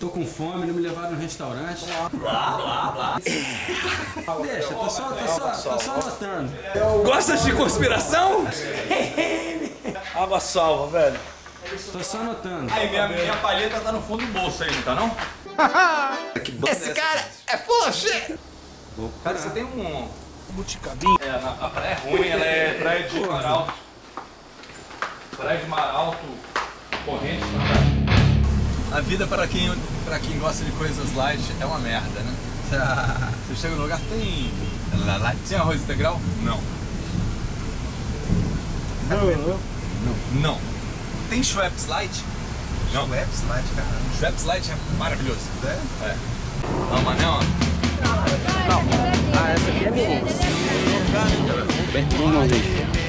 Tô com fome, não me levaram no restaurante. Deixa, tô só, tô só, tô só anotando. Gosta de conspiração? Água salva, velho. Tô só anotando. Aí, minha, minha palheta tá no fundo do bolso aí, não tá não? Esse cara é full of shit! Cara, você tem um... Buticabinho. É, a, praia é ruim, ela é praia de mar alto. Praia de mar corrente, A vida para quem, para quem gosta de coisas light é uma merda, né? Você chega no lugar, tem... Tem arroz integral? Não. Não. Não. Tem Schweppes Light? Não. Schweppes Light, caramba. Schweppes Light é maravilhoso. É? É. Não, mas não, ó. Ah, essa aqui é minha. Bem, vamos ver.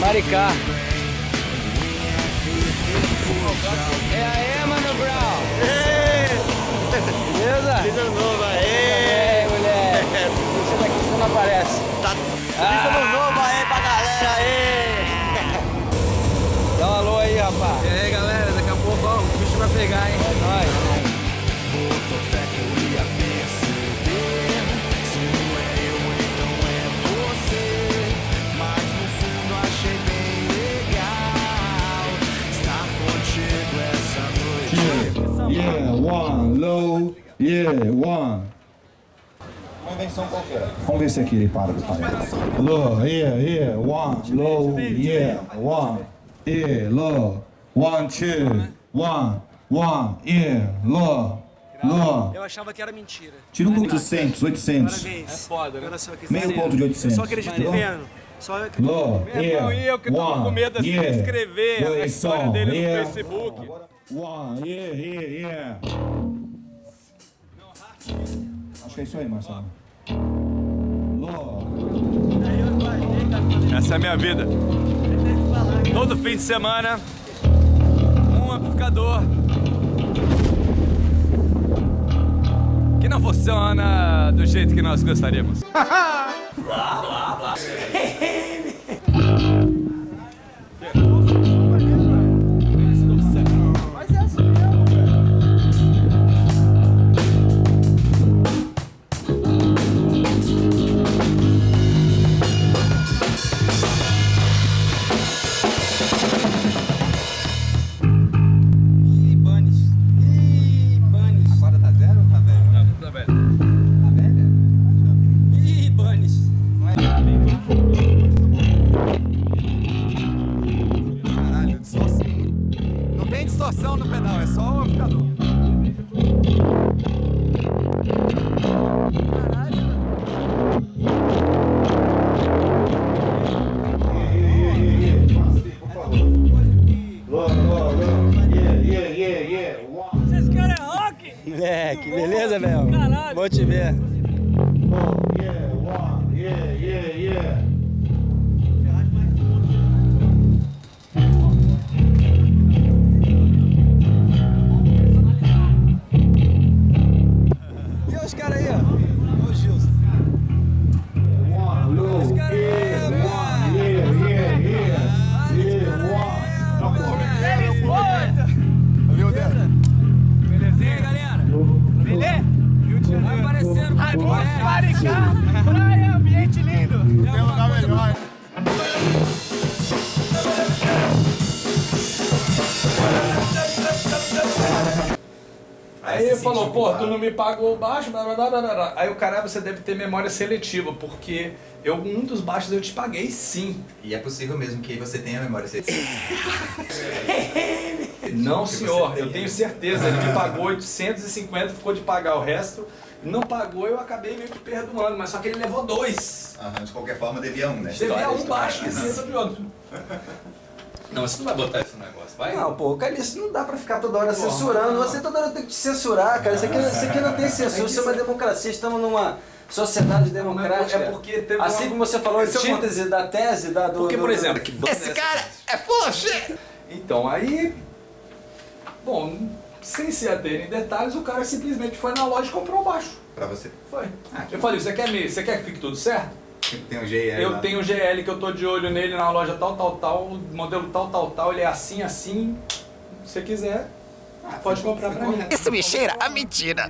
Maricá. É aí, Mano Brown. Beleza? Feliz ano novo aí! É, mulher. Você daqui você não aparece. Tá... Feliz ano novo aí pra galera aí! Dá um alô aí, rapaz. E aí, galera, daqui a pouco ó, o bicho vai pegar, hein? Yeah, one, low, yeah, one. Uma invenção qualquer. Vamos ver se aqui ele para do painel. Low, yeah, yeah, one, low, yeah, one, yeah, low, one, two, one, one, yeah, low, low. Eu achava que era mentira. Tira um ponto de 800, 800. Parabéns. Foda, né? Meio ponto de 800. Só acredito Low, vendo. Só acredito. Low, Meu irmão, e eu que tava one, com medo assim, de yeah, escrever a história dele no yeah. Facebook. One, yeah, yeah, yeah. Acho que é isso aí, Marcelo. Essa é a minha vida. Todo fim de semana, um amplificador que não funciona do jeito que nós gostaríamos. distorção no pedal, é só o amplificador. Cara é rock? Moleque, beleza, Bel? Caralho. Vou te ver. E Maricá. Praia, ambiente lindo. Tem lugar melhor. Aí ele falou, pô, tu não me pagou o baixo, blá, blá, blá, blá. Aí o cara, "Ah, você deve ter memória seletiva, porque eu, um dos baixos eu te paguei sim. E é possível mesmo que você tenha memória seletiva. Não, senhor, eu tenho certeza. Ele me pagou 850, ficou de pagar o resto. Não pagou, eu acabei meio que perdoando, mas só que ele levou dois. Aham, de qualquer forma, devia um, né? Devia História, um história. baixo cima do outro. Não, você não vai botar esse negócio, vai? Não, pô, cara, isso não dá pra ficar toda hora censurando. Você toda hora tem que te censurar, cara. Isso aqui, isso aqui não tem censura, isso é uma democracia. Estamos numa sociedade democrática. É porque teve Assim uma- como você falou, a é antítese da tese da do. Porque, do- por do- exemplo, Esse cara é full shit! Então, aí. Bom, sem se ater em detalhes, o cara simplesmente foi na loja e comprou o baixo. Pra você. Foi. Ah, eu falei, você quer, me, você quer que fique tudo certo? Tem um GL Eu lá. tenho o GL que eu tô de olho nele na loja tal, tal, tal, modelo tal, tal, tal, ele é assim, assim. Se você quiser, pode comprar pra mim. Isso me cheira a mentira.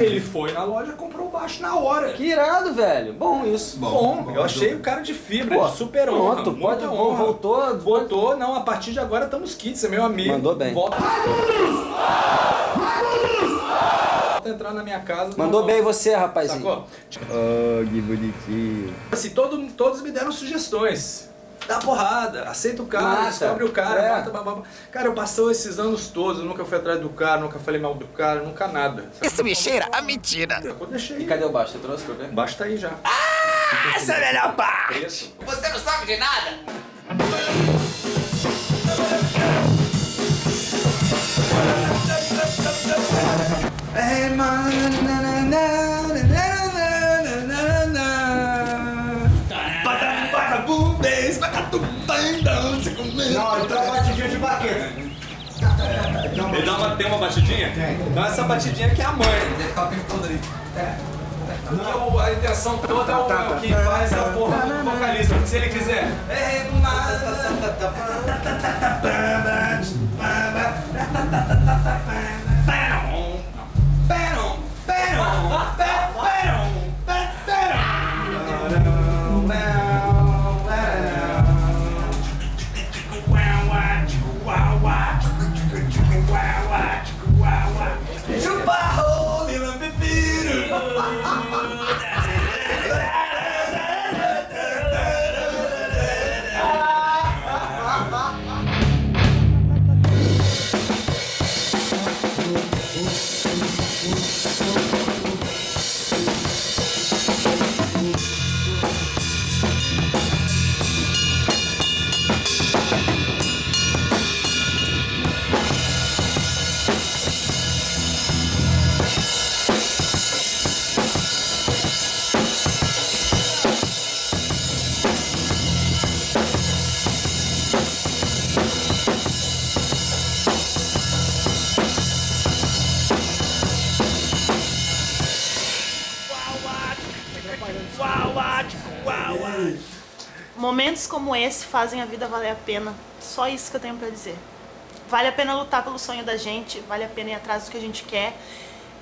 Ele foi na loja e comprou o baixo na hora. Que irado, velho. Bom isso. Bom, eu achei o cara de fibra, Pô, super honra. Pronto, pode, honra. voltou. Voltou, não, a partir de agora estamos kits, é meu amigo. Mandou bem. Volta. Entrar na minha casa. Mandou não- bem você, rapazinho. Sacou? Oh, que bonitinho. Assim, todo, todos me deram sugestões. Dá porrada, aceita o cara, Mata. descobre o cara, É. mata, babá. Cara, eu passei esses anos todos, eu nunca fui atrás do cara, nunca falei mal do cara, nunca nada. Isso me cheira a mentira. Sacou? Deixei. E cadê o baixo? Você trouxe pra ver? Basta aí já. Essa é a melhor parte. Você não sabe de nada. Não, então batidinha de baqueta. Ele dá uma, tem uma batidinha? Tem. Então essa batidinha que é a mãe. Deve ficar o tempo todo ali. Não, a intenção toda é o, é o que faz a porra do vocalista. Se ele quiser. É, Momentos como esse fazem a vida valer a pena. Só isso que eu tenho pra dizer. Vale a pena lutar pelo sonho da gente, vale a pena ir atrás do que a gente quer,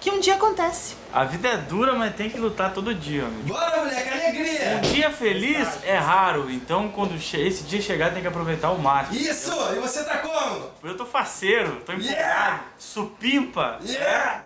que um dia acontece. A vida é dura, mas tem que lutar todo dia, amigo. Bora, moleque, alegria! Um dia feliz é raro, então quando esse dia chegar tem que aproveitar o máximo. Isso! E você tá como? Eu tô faceiro, tô empolgado, Yeah! supimpa. Yeah!